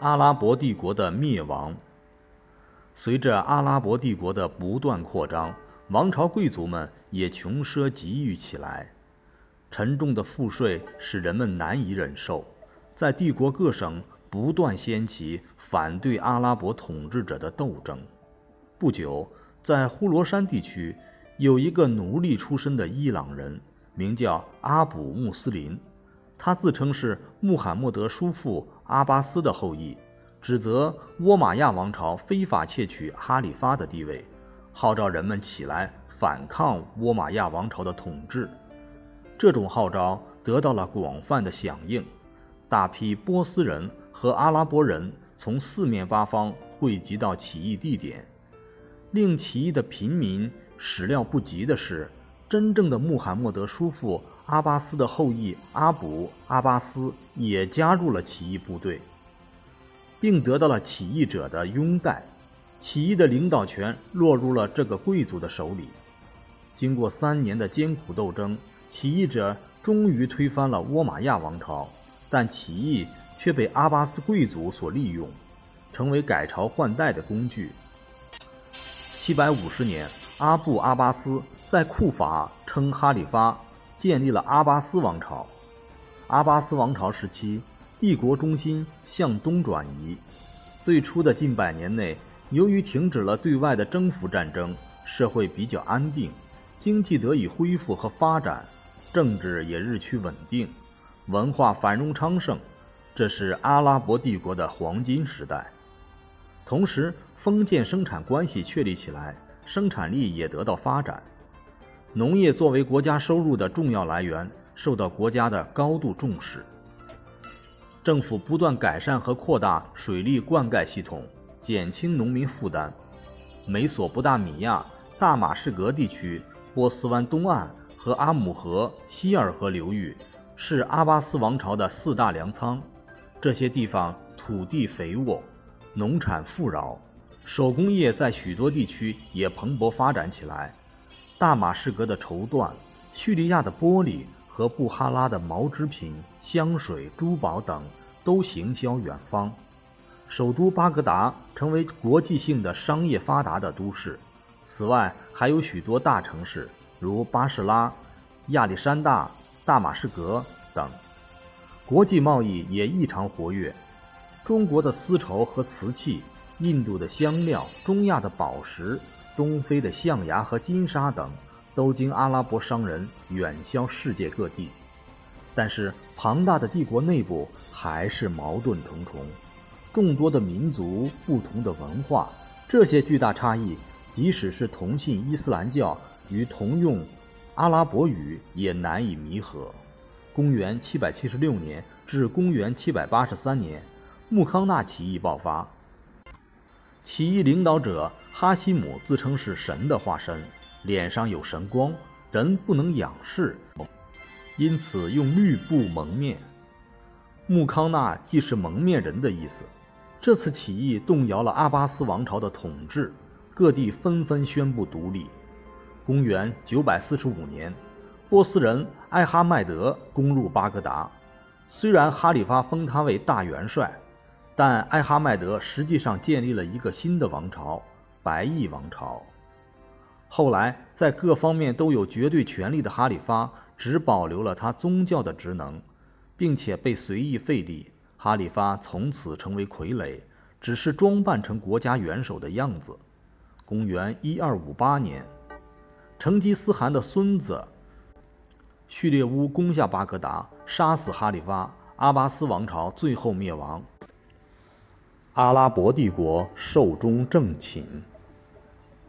阿拉伯帝国的灭亡。随着阿拉伯帝国的不断扩张，王朝贵族们也穷奢极欲起来，沉重的赋税使人们难以忍受，在帝国各省不断掀起反对阿拉伯统治者的斗争。不久，在呼罗珊地区，有一个奴隶出身的伊朗人，名叫阿卜穆斯林。他自称是穆罕默德叔父阿巴斯的后裔，指责倭马亚王朝非法窃取哈里发的地位，号召人们起来反抗倭马亚王朝的统治。这种号召得到了广泛的响应，大批波斯人和阿拉伯人从四面八方汇集到起义地点。令起义的平民始料不及的是，真正的穆罕默德叔父。阿巴斯的后裔阿卜·阿巴斯也加入了起义部队，并得到了起义者的拥戴。起义的领导权落入了这个贵族的手里。经过三年的艰苦斗争，起义者终于推翻了倭马亚王朝，但起义却被阿巴斯贵族所利用，成为改朝换代的工具。七百五十年，阿布·阿巴斯在库法称哈里发。建立了阿巴斯王朝。阿巴斯王朝时期，帝国中心向东转移。最初的近百年内，由于停止了对外的征服战争，社会比较安定，经济得以恢复和发展，政治也日趋稳定，文化繁荣昌盛。这是阿拉伯帝国的黄金时代。同时，封建生产关系确立起来，生产力也得到发展。农业作为国家收入的重要来源，受到国家的高度重视。政府不断改善和扩大水利灌溉系统，减轻农民负担。美索不达米亚、大马士革地区、波斯湾东岸和阿姆河、希尔河流域是阿巴斯王朝的四大粮仓。这些地方土地肥沃，农产富饶，手工业在许多地区也蓬勃发展起来。大马士革的绸缎、叙利亚的玻璃和布哈拉的毛织品、香水、珠宝等都行销远方。首都巴格达成为国际性的商业发达的都市。此外，还有许多大城市，如巴士拉、亚历山大、大马士革等。国际贸易也异常活跃。中国的丝绸和瓷器，印度的香料，中亚的宝石。东非的象牙和金沙等，都经阿拉伯商人远销世界各地。但是，庞大的帝国内部还是矛盾重重，众多的民族、不同的文化，这些巨大差异，即使是同信伊斯兰教与同用阿拉伯语，也难以弥合。公元776年至公元783年，穆康纳起义爆发。起义领导者哈希姆自称是神的化身，脸上有神光，人不能仰视，因此用绿布蒙面。穆康纳既是蒙面人的意思。这次起义动摇了阿巴斯王朝的统治，各地纷纷宣布独立。公元945年，波斯人艾哈迈德攻入巴格达，虽然哈里发封他为大元帅。但艾哈迈德实际上建立了一个新的王朝——白翼王朝。后来，在各方面都有绝对权力的哈里发只保留了他宗教的职能，并且被随意废立。哈里发从此成为傀儡，只是装扮成国家元首的样子。公元一二五八年，成吉思汗的孙子序列乌攻下巴格达，杀死哈里发，阿巴斯王朝最后灭亡。阿拉伯帝国寿终正寝。